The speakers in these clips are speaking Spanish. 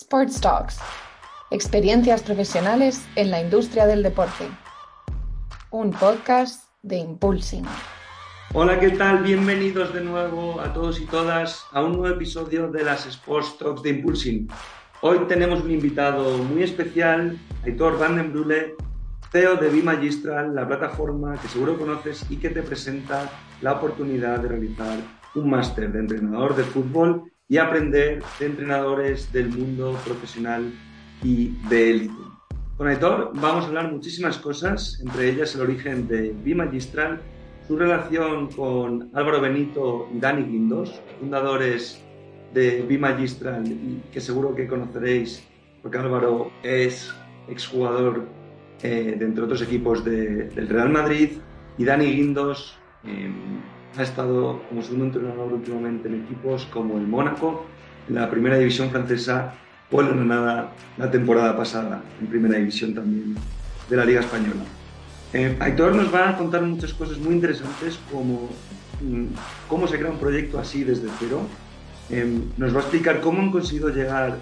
Sports Talks. Experiencias profesionales en la industria del deporte. Un podcast de Impulsing. Hola, ¿qué tal? Bienvenidos de nuevo a todos y todas a un nuevo episodio de las Sports Talks de Impulsing. Hoy tenemos un invitado muy especial, Aitor Van den Brule, CEO de B-Magistral, la plataforma que seguro conoces y que te presenta la oportunidad de realizar un máster de entrenador de fútbol y aprender de entrenadores del mundo profesional y de élite. Con Aitor vamos a hablar muchísimas cosas, entre ellas el origen de B-Magistral, su relación con Álvaro Benito y Dani Guindos, fundadores de B-Magistral y que seguro que conoceréis porque Álvaro es exjugador eh, de entre otros equipos del Real Madrid y Dani Guindos eh, ha estado como segundo entrenador últimamente en equipos como el Mónaco, en la primera división francesa o el Granada la temporada pasada, en primera división también de la Liga Española. Eh, Aitor nos va a contar muchas cosas muy interesantes como mm, cómo se crea un proyecto así desde cero. Eh, nos va a explicar cómo han conseguido llegar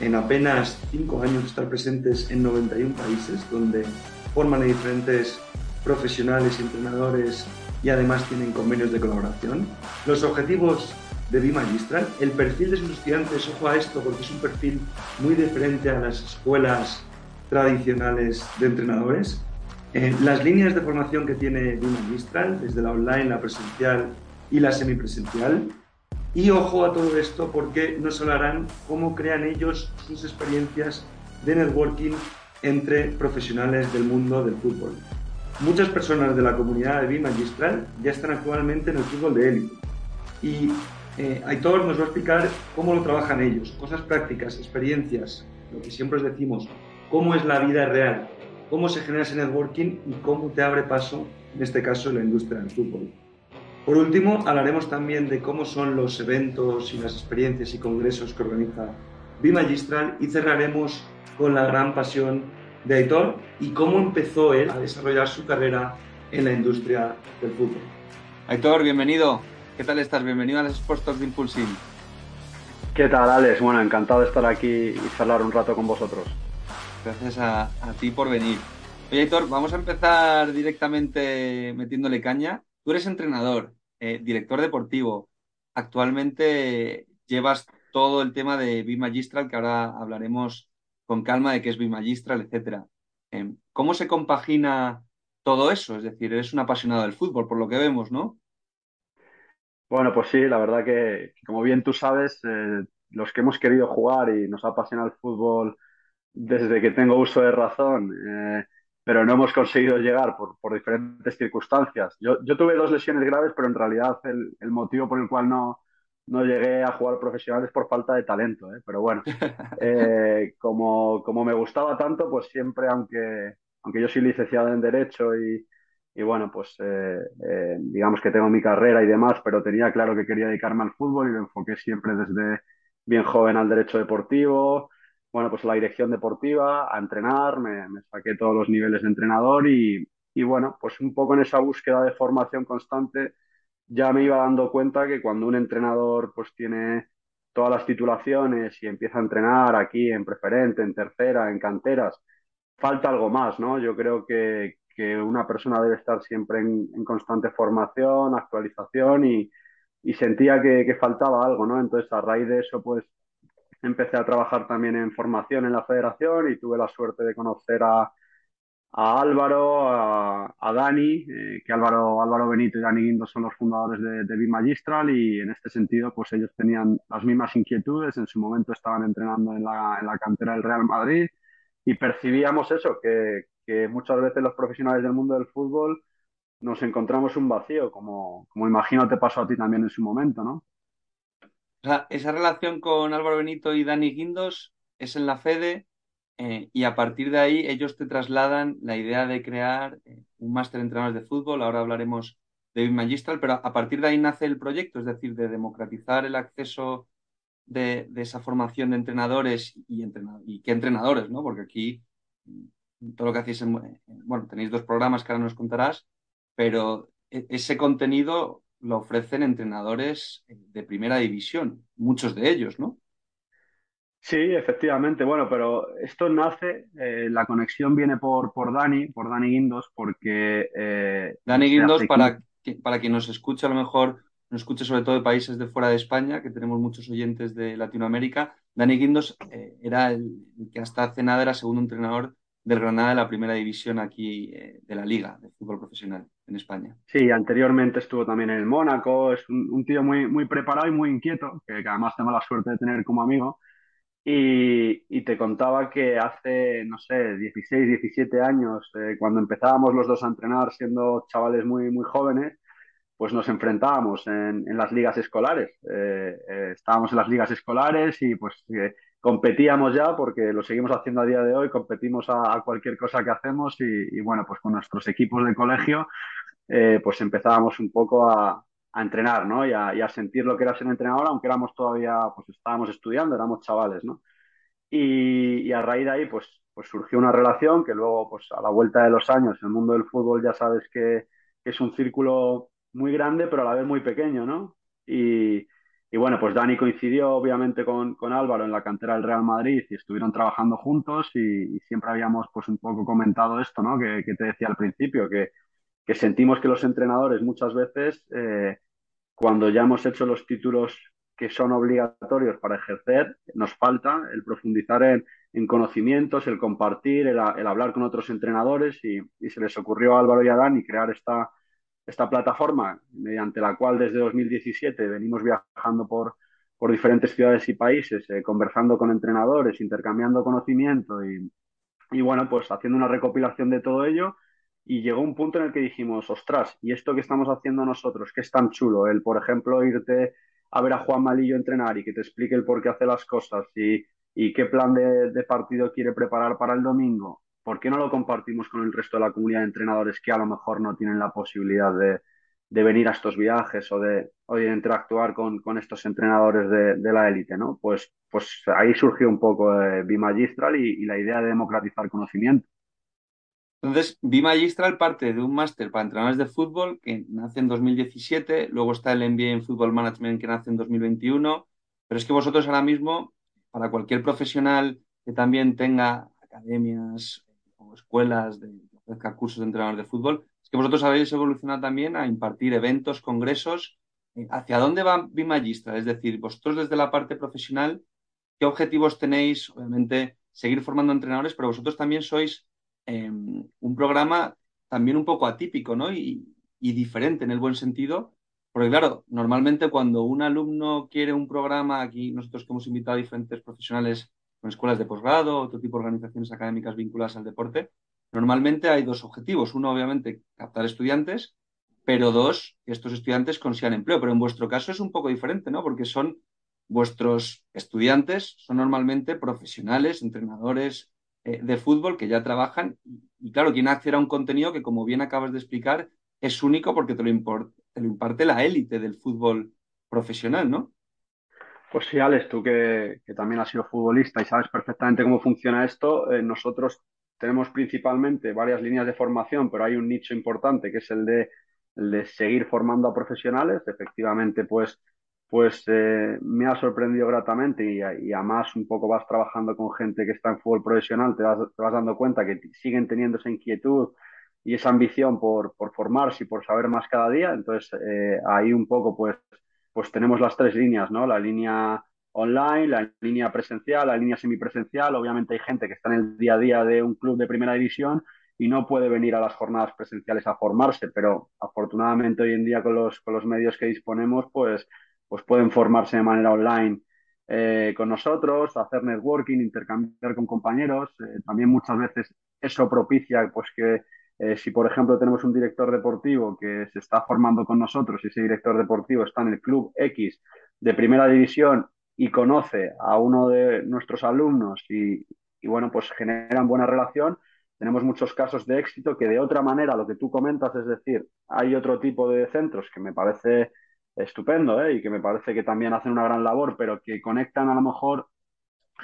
en apenas cinco años estar presentes en 91 países donde forman a diferentes profesionales y entrenadores y además tienen convenios de colaboración. Los objetivos de Bimagistral, el perfil de sus estudiantes, ojo a esto porque es un perfil muy diferente a las escuelas tradicionales de entrenadores. Eh, las líneas de formación que tiene Bimagistral, desde la online, la presencial y la semipresencial. Y ojo a todo esto porque nos hablarán cómo crean ellos sus experiencias de networking entre profesionales del mundo del fútbol. Muchas personas de la comunidad de Bimagistral ya están actualmente en el fútbol de élite. Y eh, Aitor nos va a explicar cómo lo trabajan ellos, cosas prácticas, experiencias, lo que siempre os decimos, cómo es la vida real, cómo se genera ese networking y cómo te abre paso, en este caso, en la industria del fútbol. Por último, hablaremos también de cómo son los eventos y las experiencias y congresos que organiza Bimagistral y cerraremos con la gran pasión de Aitor y cómo empezó él a desarrollar su carrera en la industria del fútbol. Aitor, bienvenido. ¿Qué tal estás? Bienvenido a los Sports de Impulsing. ¿Qué tal, Alex? Bueno, encantado de estar aquí y charlar un rato con vosotros. Gracias a, ti por venir. Oye, Héctor, vamos a empezar directamente metiéndole caña. Tú eres entrenador, eh, director deportivo. Actualmente llevas todo el tema de Bimagistral, que ahora hablaremos con calma de qué es Bimagistral, etc. Em, ¿Cómo se compagina todo eso? Es decir, eres un apasionado del fútbol, por lo que vemos, ¿no? Bueno, pues sí, la verdad que, como bien tú sabes, eh, los que hemos querido jugar y nos ha apasionado el fútbol desde que tengo uso de razón, eh, pero no hemos conseguido llegar por, diferentes circunstancias. Yo, tuve dos lesiones graves, pero en realidad el, motivo por el cual no, no llegué a jugar profesional es por falta de talento. ¿eh? Pero bueno, como, como me gustaba tanto, pues siempre, aunque, aunque yo soy licenciado en Derecho y, y bueno, pues eh, eh, digamos que tengo mi carrera y demás, pero tenía claro que quería dedicarme al fútbol y me enfoqué siempre desde bien joven al derecho deportivo, bueno, pues a la dirección deportiva, a entrenar, me, saqué todos los niveles de entrenador y, y, bueno, pues un poco en esa búsqueda de formación constante ya me iba dando cuenta que cuando un entrenador pues tiene todas las titulaciones y empieza a entrenar aquí en preferente, en tercera, en canteras, falta algo más, ¿no? Yo creo que, que una persona debe estar siempre en, constante formación, actualización y, sentía que, faltaba algo, ¿no? Entonces, a raíz de eso, pues empecé a trabajar también en formación en la federación y tuve la suerte de conocer a, Álvaro, a, Dani, eh, que Álvaro, Álvaro Benito y Dani Guindo son los fundadores de, de Magistral y en este sentido, pues ellos tenían las mismas inquietudes, en su momento estaban entrenando en la, en la cantera del Real Madrid y percibíamos eso, que, que muchas veces los profesionales del mundo del fútbol nos encontramos un vacío, como, como imagino te pasó a ti también en su momento, ¿no? O sea, esa relación con Álvaro Benito y Dani Guindos es en la FEDE eh, y a partir de ahí ellos te trasladan la idea de crear eh, un máster de entrenadores de fútbol, ahora hablaremos de Magistral, pero a partir de ahí nace el proyecto, es decir, de democratizar el acceso de, esa formación de entrenadores y, y qué entrenadores, ¿no? Porque aquí todo lo que hacéis, en, bueno, tenéis dos programas que ahora nos contarás, pero e, ese contenido lo ofrecen entrenadores de primera división, muchos de ellos, ¿no? Sí, efectivamente. Bueno, pero esto nace, eh, la conexión viene por, por Dani, por Dani Guindos, porque eh, Dani Guindos, para, para quien nos escuche, a lo mejor nos escuche sobre todo de países de fuera de España, que tenemos muchos oyentes de Latinoamérica, Dani Guindos eh, era el, que hasta hace nada era segundo entrenador del Granada de la primera división aquí de la Liga de Fútbol Profesional en España. Sí, anteriormente estuvo también en el Mónaco, es un, tío muy, muy preparado y muy inquieto, que, que además tengo la suerte de tener como amigo. Y, te contaba que hace, no sé, 16, 17 años, eh, cuando empezábamos los dos a entrenar siendo chavales muy, muy jóvenes, pues nos enfrentábamos en, en las ligas escolares. Eh, eh, estábamos en las ligas escolares y pues competíamos ya, porque lo seguimos haciendo a día de hoy, competimos a, cualquier cosa que hacemos y, y, bueno, pues con nuestros equipos de colegio, pues empezábamos un poco a, a entrenar, ¿no? Y a, sentir lo que era ser entrenador, aunque éramos todavía, pues estábamos estudiando, éramos chavales, ¿no? Y, a raíz de ahí, pues, pues surgió una relación que luego, pues a la vuelta de los años, el mundo del fútbol ya sabes que, es un círculo muy grande, pero a la vez muy pequeño, ¿no? Y, bueno, pues Dani coincidió obviamente con, Álvaro en la cantera del Real Madrid y estuvieron trabajando juntos y, siempre habíamos pues un poco comentado esto, ¿no? Que, que te decía al principio, que, que sentimos que los entrenadores muchas veces, eh, cuando ya hemos hecho los títulos que son obligatorios para ejercer, nos falta el profundizar en, conocimientos, el compartir, el, hablar con otros entrenadores y, se les ocurrió a Álvaro y a Dani crear esta, esta plataforma mediante la cual desde 2017 venimos viajando por, por diferentes ciudades y países, eh, conversando con entrenadores, intercambiando conocimiento y, y bueno, pues haciendo una recopilación de todo ello y llegó un punto en el que dijimos, ostras, ¿y esto que estamos haciendo nosotros, que es tan chulo? El, por ejemplo, irte a ver a Juan Malillo entrenar y que te explique el por qué hace las cosas y, qué plan de, partido quiere preparar para el domingo. ¿Por qué no lo compartimos con el resto de la comunidad de entrenadores que a lo mejor no tienen la posibilidad de, venir a estos viajes o de, interactuar con, estos entrenadores de, de la élite, ¿no? Pues, pues ahí surgió un poco eh, Bimagistral y, y la idea de democratizar conocimiento. Entonces, Bimagistral parte de un máster para entrenadores de fútbol que nace en 2017, luego está el MBA en Fútbol Management que nace en 2021, pero es que vosotros ahora mismo, para cualquier profesional que también tenga academias o escuelas de ofrezca cursos de entrenadores de fútbol, es que vosotros habéis evolucionado también a impartir eventos, congresos. Eh, ¿Hacia dónde va Bimagistral? Es decir, vosotros desde la parte profesional, ¿qué objetivos tenéis? Obviamente, seguir formando entrenadores, pero vosotros también sois Em, un programa también un poco atípico, ¿no? Y, diferente en el buen sentido, porque claro, normalmente cuando un alumno quiere un programa, aquí nosotros que hemos invitado a diferentes profesionales con escuelas de posgrado, otro tipo de organizaciones académicas vinculadas al deporte, normalmente hay dos objetivos. Uno, obviamente, captar estudiantes, pero dos, que estos estudiantes consigan empleo. Pero en vuestro caso es un poco diferente, ¿no? Porque son vuestros estudiantes, son normalmente profesionales, entrenadores, eh, de fútbol que ya trabajan y, claro, quieren acceder a un contenido que, como bien acabas de explicar, es único porque te lo, imparte la élite del fútbol profesional, ¿no? Pues sí, Alex, tú que, también has sido futbolista y sabes perfectamente cómo funciona esto, eh, nosotros tenemos principalmente varias líneas de formación, pero hay un nicho importante que es el de seguir formando a profesionales. Efectivamente, pues pues eh, me ha sorprendido gratamente y, y, además un poco vas trabajando con gente que está en fútbol profesional, te vas, te vas dando cuenta que siguen teniendo esa inquietud y esa ambición por, por formarse y por saber más cada día. Entonces eh, ahí un poco pues, pues tenemos las tres líneas, ¿no? La línea online, la línea presencial, la línea semipresencial. Obviamente hay gente que está en el día a día de un club de primera división y no puede venir a las jornadas presenciales a formarse, pero afortunadamente hoy en día con los, con los medios que disponemos, pues pues pueden formarse de manera online eh, con nosotros, hacer networking, intercambiar con compañeros. Eh, también muchas veces eso propicia pues que eh, si, por ejemplo, tenemos un director deportivo que se está formando con nosotros y ese director deportivo está en el club X de primera división y conoce a uno de nuestros alumnos y, y bueno, pues generan buena relación, tenemos muchos casos de éxito que de otra manera, lo que tú comentas, es decir, hay otro tipo de centros que me parece estupendo ¿eh? y que me parece que también hacen una gran labor, pero que conectan a lo mejor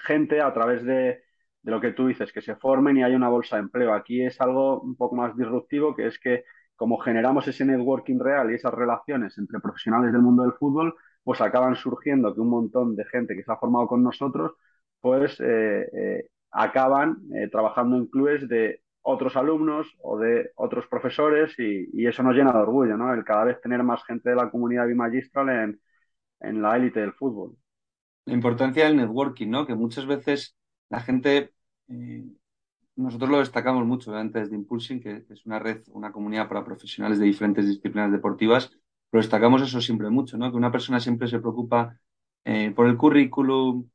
gente a través de, de lo que tú dices, que se formen y hay una bolsa de empleo. Aquí es algo un poco más disruptivo, que es que como generamos ese networking real y esas relaciones entre profesionales del mundo del fútbol, pues acaban surgiendo que un montón de gente que se ha formado con nosotros, pues acaban trabajando en clubes de otros alumnos o de otros profesores y, eso nos llena de orgullo, ¿no? El cada vez tener más gente de la comunidad bimagistral en, en la élite del fútbol. La importancia del networking, ¿no? Que muchas veces la gente, eh, nosotros lo destacamos mucho antes de Impulsing, que es una red, una comunidad para profesionales de diferentes disciplinas deportivas, pero destacamos eso siempre mucho, ¿no? Que una persona siempre se preocupa eh, por el currículum,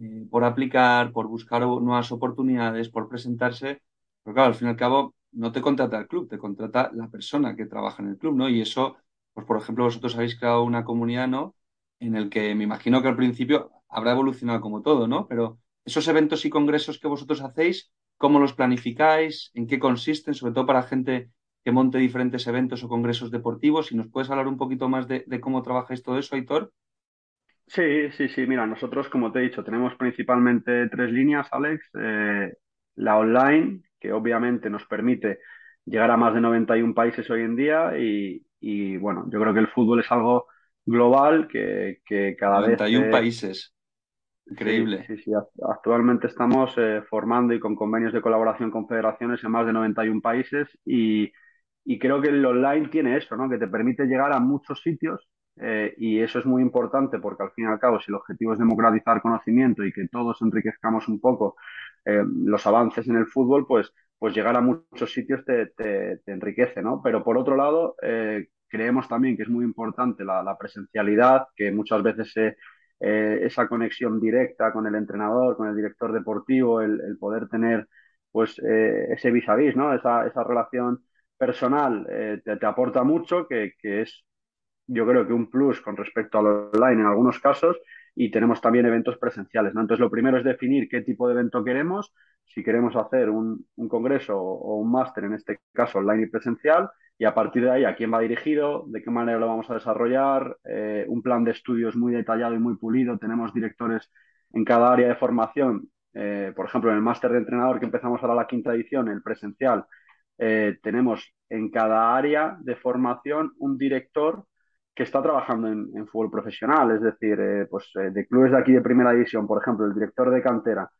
eh, por aplicar, por buscar nuevas oportunidades, por presentarse, pero claro, al fin y al cabo no te contrata el club, te contrata la persona que trabaja en el club, ¿no? Y eso, pues por ejemplo, vosotros habéis creado una comunidad, ¿no? En el que me imagino que al principio habrá evolucionado como todo, ¿no? Pero esos eventos y congresos que vosotros hacéis, ¿cómo los planificáis? ¿En qué consisten? Sobre todo para gente que monte diferentes eventos o congresos deportivos. Si nos puedes hablar un poquito más de, cómo trabajáis todo eso, Aitor. Sí, sí, sí. Mira, nosotros, como te he dicho, tenemos principalmente tres líneas, Alex. Eh, la online, que obviamente nos permite llegar a más de 91 países hoy en día y, bueno, yo creo que el fútbol es algo global que, cada vez... 91 países. Increíble. Sí, sí, Actualmente estamos eh, formando y con convenios de colaboración con federaciones en más de 91 países y, y creo que el online tiene eso, ¿no? Que te permite llegar a muchos sitios eh, y eso es muy importante porque al fin y al cabo, si el objetivo es democratizar conocimiento y que todos enriquezcamos un poco eh, los avances en el fútbol, pues, pues llegar a muchos sitios te, te, enriquece, ¿no? Pero por otro lado, eh, creemos también que es muy importante la, presencialidad, que muchas veces esa conexión directa con el entrenador, con el director deportivo, el, poder tener pues ese vis a vis, ¿no? Esa, esa relación personal te, te, aporta mucho, que, que es yo creo que un plus con respecto al online en algunos casos y tenemos también eventos presenciales. ¿no? Entonces, lo primero es definir qué tipo de evento queremos, si queremos hacer un, congreso o un máster, en este caso online y presencial, y a partir de ahí a quién va dirigido, de qué manera lo vamos a desarrollar, eh, un plan de estudios muy detallado y muy pulido. Tenemos directores en cada área de formación. Eh, por ejemplo, en el máster de entrenador que empezamos ahora la quinta edición, el presencial, eh, tenemos en cada área de formación un director que está trabajando en, fútbol profesional, es decir, eh, pues eh, de clubes de aquí de primera división, por ejemplo, el director de cantera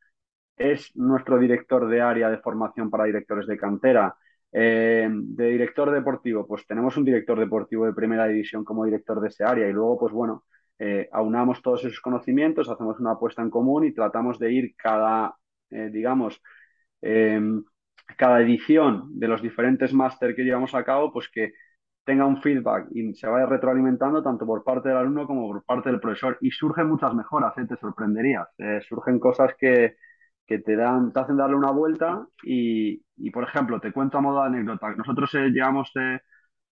es nuestro director de área de formación para directores de cantera. Eh, de director deportivo, pues tenemos un director deportivo de primera división como director de ese área y luego, pues bueno, aunamos todos esos conocimientos, hacemos una apuesta en común y tratamos de ir cada, digamos, cada edición de los diferentes máster que llevamos a cabo, pues que tenga un feedback y se vaya retroalimentando tanto por parte del alumno como por parte del profesor. Y surgen muchas mejoras, ¿eh? te sorprenderías. Eh, surgen cosas que, te, dan, te hacen darle una vuelta y, por ejemplo, te cuento a modo de anécdota. Nosotros eh, llevamos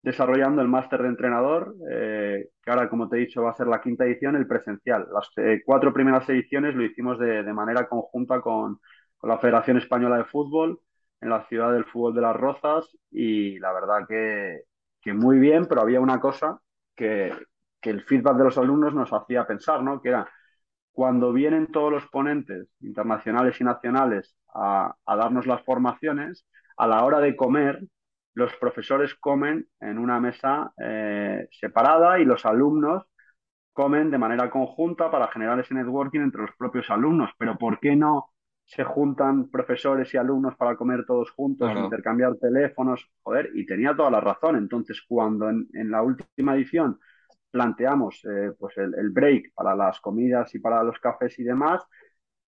desarrollando el máster de entrenador, que ahora, como te he dicho, va a ser la quinta edición, el presencial. Las cuatro primeras ediciones lo hicimos de, manera conjunta con, con la Federación Española de Fútbol en la ciudad del fútbol de las Rozas y la verdad que, que muy bien, pero había una cosa que, el feedback de los alumnos nos hacía pensar, ¿no? Que era cuando vienen todos los ponentes internacionales y nacionales a, darnos las formaciones, a la hora de comer, los profesores comen en una mesa eh, separada y los alumnos comen de manera conjunta para generar ese networking entre los propios alumnos. Pero ¿por qué no se juntan profesores y alumnos para comer todos juntos, intercambiar teléfonos, joder, y tenía toda la razón. Entonces, cuando en, la última edición planteamos eh, pues el, break para las comidas y para los cafés y demás,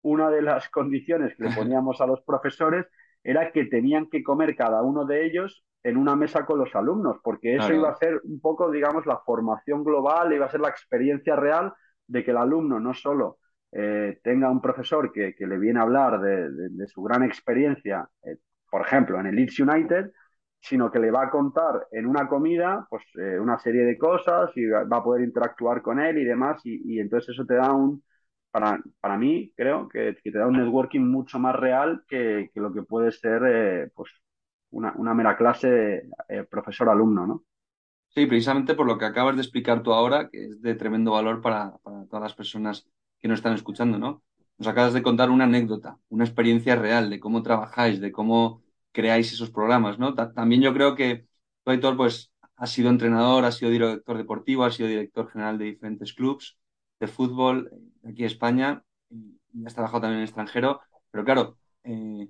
una de las condiciones que le poníamos a los profesores era que tenían que comer cada uno de ellos en una mesa con los alumnos, porque eso iba a ser un poco, digamos, la formación global, iba a ser la experiencia real de que el alumno no solo eh, tenga un profesor que, le viene a hablar de, su gran experiencia, eh, por ejemplo, en el Leeds United, sino que le va a contar en una comida pues eh, una serie de cosas y va a poder interactuar con él y demás y, entonces eso te da un para, para mí creo que, te da un networking mucho más real que, lo que puede ser pues una, mera clase profesor alumno ¿no? Sí, precisamente por lo que acabas de explicar tú ahora, que es de tremendo valor para, para todas las personas que nos están escuchando, ¿no? Nos acabas de contar una anécdota, una experiencia real de cómo trabajáis, de cómo creáis esos programas, ¿no? también yo creo que tú, Aitor, pues has sido entrenador, has sido director deportivo, has sido director general de diferentes clubes de fútbol aquí en España. has trabajado también en el extranjero, pero claro, eh,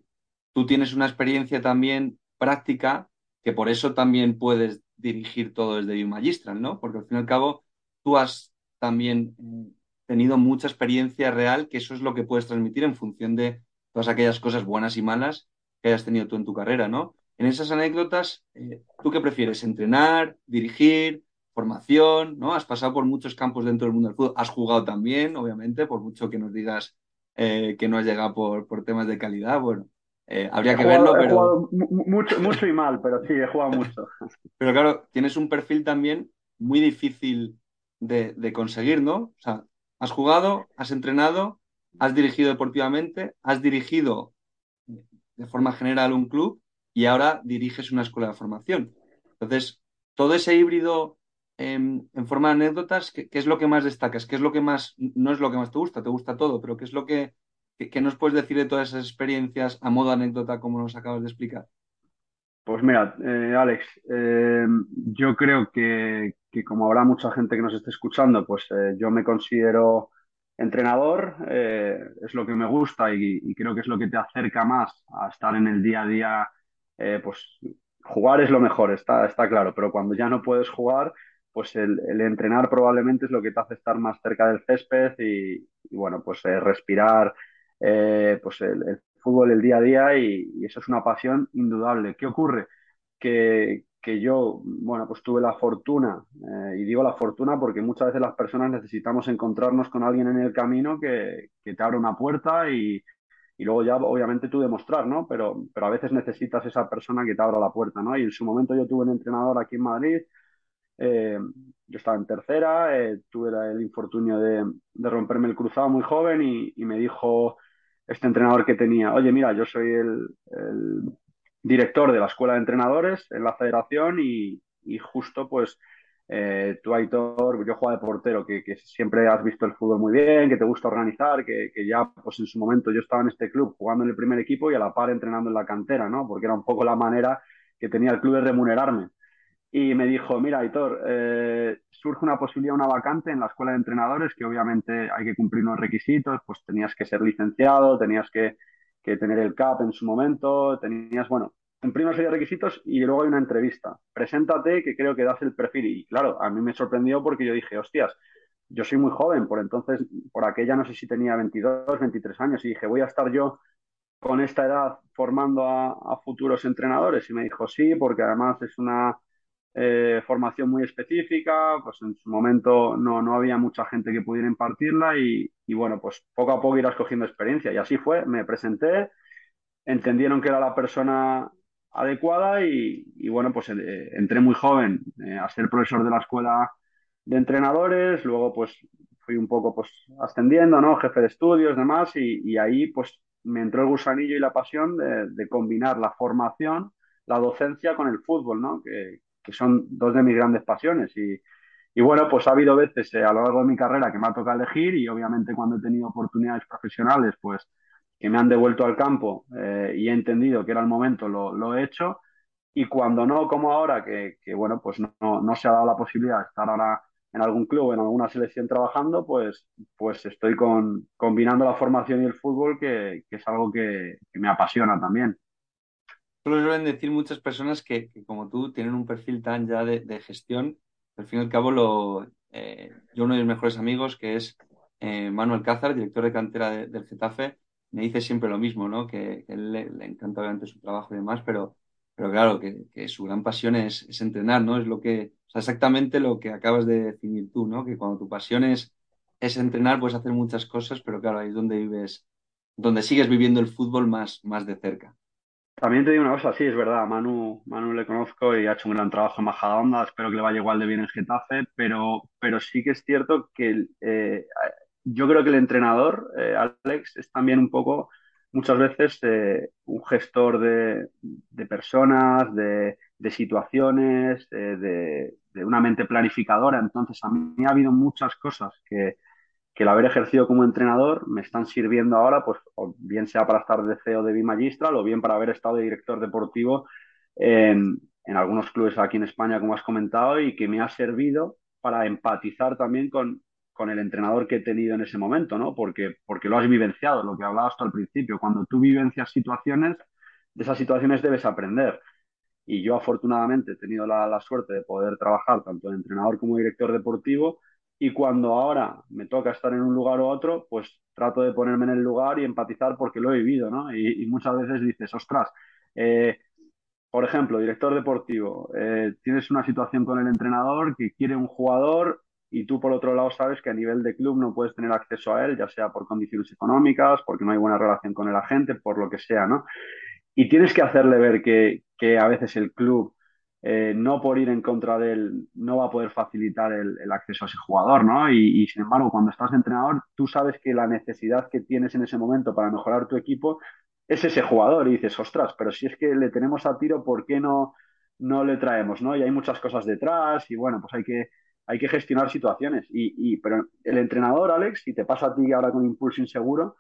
tú tienes una experiencia también práctica que por eso también puedes dirigir todo desde un Magistral, ¿no? Porque al fin y al cabo tú has también eh, tenido mucha experiencia real, que eso es lo que puedes transmitir en función de todas aquellas cosas buenas y malas que hayas tenido tú en tu carrera, ¿no? En esas anécdotas, eh, ¿tú qué prefieres? ¿Entrenar, dirigir, formación? ¿no? Has pasado por muchos campos dentro del mundo del fútbol, has jugado también, obviamente, por mucho que nos digas eh, que no has llegado por, por temas de calidad, bueno, eh, habría que verlo, pero... He jugado mucho, mucho y mal, pero sí, he jugado mucho. Pero claro, tienes un perfil también muy difícil de, de conseguir, ¿no? O sea, has jugado, has entrenado, has dirigido deportivamente, has dirigido de forma general un club y ahora diriges una escuela de formación. Entonces, todo ese híbrido en, forma de anécdotas, ¿qué, es lo que más destacas? ¿Qué es lo que más, no es lo que más te gusta, te gusta todo, pero qué es lo que, qué, nos puedes decir de todas esas experiencias a modo anécdota como nos acabas de explicar? Pues mira, eh, Alex, eh, yo creo que, como habrá mucha gente que nos esté escuchando, pues eh, yo me considero entrenador, es lo que me gusta y, creo que es lo que te acerca más a estar en el día a día, pues jugar es lo mejor, está, está claro, pero cuando ya no puedes jugar, pues el, entrenar probablemente es lo que te hace estar más cerca del césped y, bueno, pues eh, respirar eh, pues el, fútbol el día a día y, eso es una pasión indudable. ¿Qué ocurre? Que, yo, bueno, pues tuve la fortuna, eh, y digo la fortuna porque muchas veces las personas necesitamos encontrarnos con alguien en el camino que, te abre una puerta y, y luego ya obviamente tú demostrar, ¿no? Pero, pero a veces necesitas esa persona que te abra la puerta, ¿no? Y en su momento yo tuve un entrenador aquí en Madrid eh, yo estaba en tercera, eh, tuve el infortunio de, romperme el cruzado muy joven y, me dijo este entrenador que tenía, oye, mira, yo soy el, director de la escuela de entrenadores en la federación y, justo pues eh, tú, Aitor, yo juego de portero, que, siempre has visto el fútbol muy bien, que te gusta organizar, que, que, ya pues en su momento yo estaba en este club jugando en el primer equipo y a la par entrenando en la cantera, ¿no? Porque era un poco la manera que tenía el club de remunerarme y me dijo, mira, Aitor, eh, surge una posibilidad, una vacante en la escuela de entrenadores, que obviamente hay que cumplir unos requisitos, pues tenías que ser licenciado, tenías que, tener el CAP en su momento, tenías, bueno, cumplir una serie de requisitos y luego hay una entrevista. Preséntate, que creo que das el perfil. Y claro, a mí me sorprendió porque yo dije, hostias, yo soy muy joven, por entonces, por aquella no sé si tenía 22, 23 años, y dije, voy a estar yo con esta edad formando a futuros entrenadores. Y me dijo, sí, porque además es una eh, formación muy específica, pues en su momento no, no había mucha gente que pudiera impartirla y, bueno, pues poco a poco irás cogiendo experiencia y así fue, me presenté, entendieron que era la persona adecuada y, bueno, pues eh, entré muy joven eh, a ser profesor de la escuela de entrenadores, luego pues fui un poco pues ascendiendo, ¿no? Jefe de estudios, demás, y, ahí pues me entró el gusanillo y la pasión de, de, combinar la formación, la docencia con el fútbol, ¿no? Que, que son dos de mis grandes pasiones. Y, y bueno, pues ha habido veces eh, a lo largo de mi carrera que me ha tocado elegir y obviamente cuando he tenido oportunidades profesionales, pues que me han devuelto al campo eh, y he entendido que era el momento, lo, lo, he hecho. Y cuando no, como ahora, que, que bueno, pues no, no, se ha dado la posibilidad de estar ahora en algún club, en alguna selección trabajando, pues, pues estoy con, combinando la formación y el fútbol, que, que es algo que, que me apasiona también. Solo suelen decir muchas personas que, como tú tienen un perfil tan ya de, gestión, al fin y al cabo lo, eh, yo uno de mis mejores amigos, que es eh, Manuel Cázar, director de cantera del Getafe, me dice siempre lo mismo, ¿no? Que, él le, encanta obviamente su trabajo y demás, pero, pero claro, que, su gran pasión es, entrenar, ¿no? Es lo que, exactamente lo que acabas de definir tú, ¿no? Que cuando tu pasión es, es entrenar, puedes hacer muchas cosas, pero claro, ahí es donde vives, donde sigues viviendo el fútbol más, más de cerca. También te digo una cosa, sí, es verdad, Manu, Manu le conozco y ha hecho un gran trabajo en Majadahonda, espero que le vaya igual de bien en Getafe, pero, pero sí que es cierto que eh, yo creo que el entrenador, eh, Alex, es también un poco, muchas veces, eh, un gestor de, personas, de, situaciones, de, de, una mente planificadora. Entonces, a mí ha habido muchas cosas que, que el haber ejercido como entrenador me están sirviendo ahora, pues o bien sea para estar de CEO de Bimagistral o bien para haber estado de director deportivo en, algunos clubes aquí en España, como has comentado, y que me ha servido para empatizar también con, con el entrenador que he tenido en ese momento, ¿no? Porque, porque lo has vivenciado, lo que hablabas tú al principio. Cuando tú vivencias situaciones, de esas situaciones debes aprender. Y yo afortunadamente he tenido la, la suerte de poder trabajar tanto de entrenador como director deportivo y cuando ahora me toca estar en un lugar u otro, pues trato de ponerme en el lugar y empatizar porque lo he vivido, ¿no? Y, muchas veces dices, ostras, eh, por ejemplo, director deportivo, eh, tienes una situación con el entrenador que quiere un jugador y tú por otro lado sabes que a nivel de club no puedes tener acceso a él, ya sea por condiciones económicas, porque no hay buena relación con el agente, por lo que sea, ¿no? Y tienes que hacerle ver que, que a veces el club, eh, no por ir en contra de él, no va a poder facilitar el, acceso a ese jugador, ¿no? Y, sin embargo, cuando estás entrenador, tú sabes que la necesidad que tienes en ese momento para mejorar tu equipo es ese jugador y dices, ostras, pero si es que le tenemos a tiro, ¿por qué no, no le traemos? ¿no? Y hay muchas cosas detrás y bueno, pues hay que, hay que gestionar situaciones. Y, y, pero el entrenador, Alex, si te pasa a ti ahora con impulso inseguro,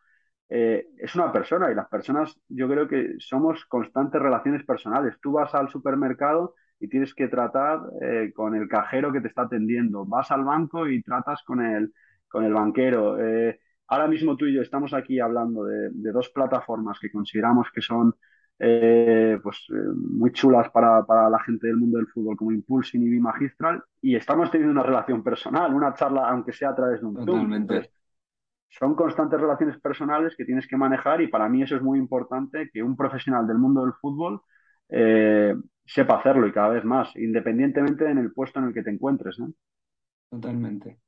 eh, es una persona y las personas yo creo que somos constantes relaciones personales. Tú vas al supermercado y tienes que tratar eh, con el cajero que te está atendiendo. Vas al banco y tratas con el, con el banquero. Eh, ahora mismo tú y yo estamos aquí hablando de, de dos plataformas que consideramos que son eh, pues, eh, muy chulas para, para, la gente del mundo del fútbol, como Impulsing y Bimagistral, y estamos teniendo una relación personal, una charla, aunque sea a través de un Totalmente. Entonces, son constantes relaciones personales que tienes que manejar y para mí eso es muy importante que un profesional del mundo del fútbol eh, sepa hacerlo y cada vez más, independientemente en el puesto en el que te encuentres. ¿no? Totalmente.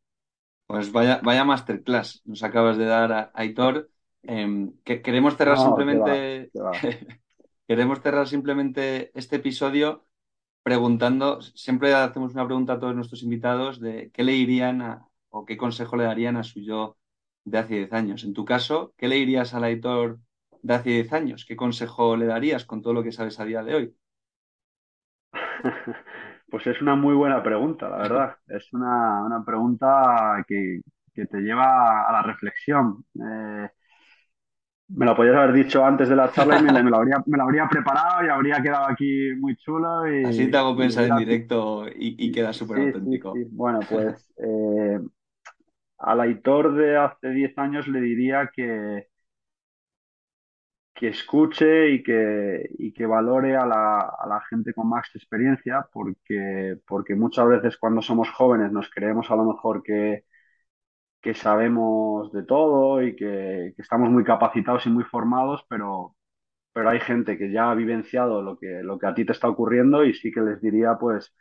Pues vaya, vaya masterclass nos acabas de dar, a Aitor. Eh, que queremos cerrar No, simplemente. va, va. Queremos cerrar simplemente este episodio preguntando, siempre hacemos una pregunta a todos nuestros invitados de qué le dirían a, o qué consejo le darían a su yo de hace 10 años. En tu caso, ¿qué le dirías al Aitor de hace 10 años? ¿Qué consejo le darías con todo lo que sabes a día de hoy? Pues es una muy buena pregunta, la verdad. Es una, una pregunta que, que, te lleva a la reflexión. Eh, me lo podías haber dicho antes de la charla y me, me, lo, habría, me lo habría preparado y habría quedado aquí muy chulo. Y, Así te hago pensar en directo y, y queda súper sí, auténtico. Sí, sí. Bueno, pues eh, al Aitor de hace 10 años le diría que, que escuche y que, y que valore a la, a la, gente con más experiencia, porque, porque muchas veces cuando somos jóvenes nos creemos a lo mejor que, que sabemos de todo y que, que, estamos muy capacitados y muy formados, pero, pero hay gente que ya ha vivenciado lo que, lo que a ti te está ocurriendo y sí que les diría, pues,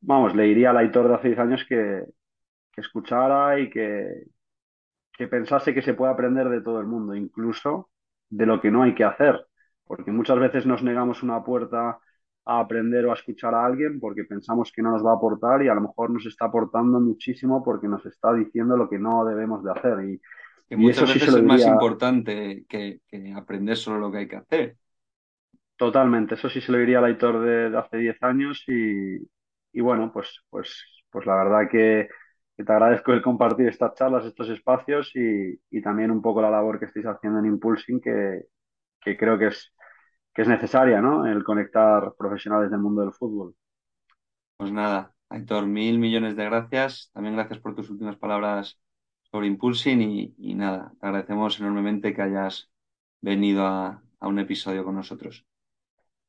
vamos, le diría al Aitor de hace 10 años que, que escuchara y que, que pensase que se puede aprender de todo el mundo, incluso de lo que no hay que hacer, porque muchas veces nos negamos una puerta a aprender o a escuchar a alguien porque pensamos que no nos va a aportar y a lo mejor nos está aportando muchísimo porque nos está diciendo lo que no debemos de hacer. Y, que muchas y veces sí es más importante que, que, aprender solo lo que hay que hacer. Totalmente, eso sí se lo diría al Aitor de, de hace 10 años y, y, bueno, pues, pues, pues la verdad que, que, te agradezco el compartir estas charlas, estos espacios y, y, también un poco la labor que estáis haciendo en Impulsing que, que creo que es que es necesaria, ¿no? El conectar profesionales del mundo del fútbol. Pues nada, Aitor, mil millones de gracias. También gracias por tus últimas palabras sobre Impulsing y, y nada, te agradecemos enormemente que hayas venido a, a un episodio con nosotros.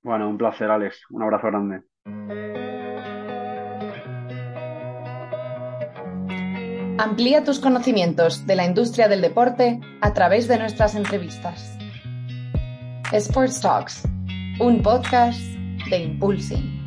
Bueno, un placer, Alex. Un abrazo grande. Amplía tus conocimientos de la industria del deporte a través de nuestras entrevistas. Sports Talks, un podcast de Impulsing.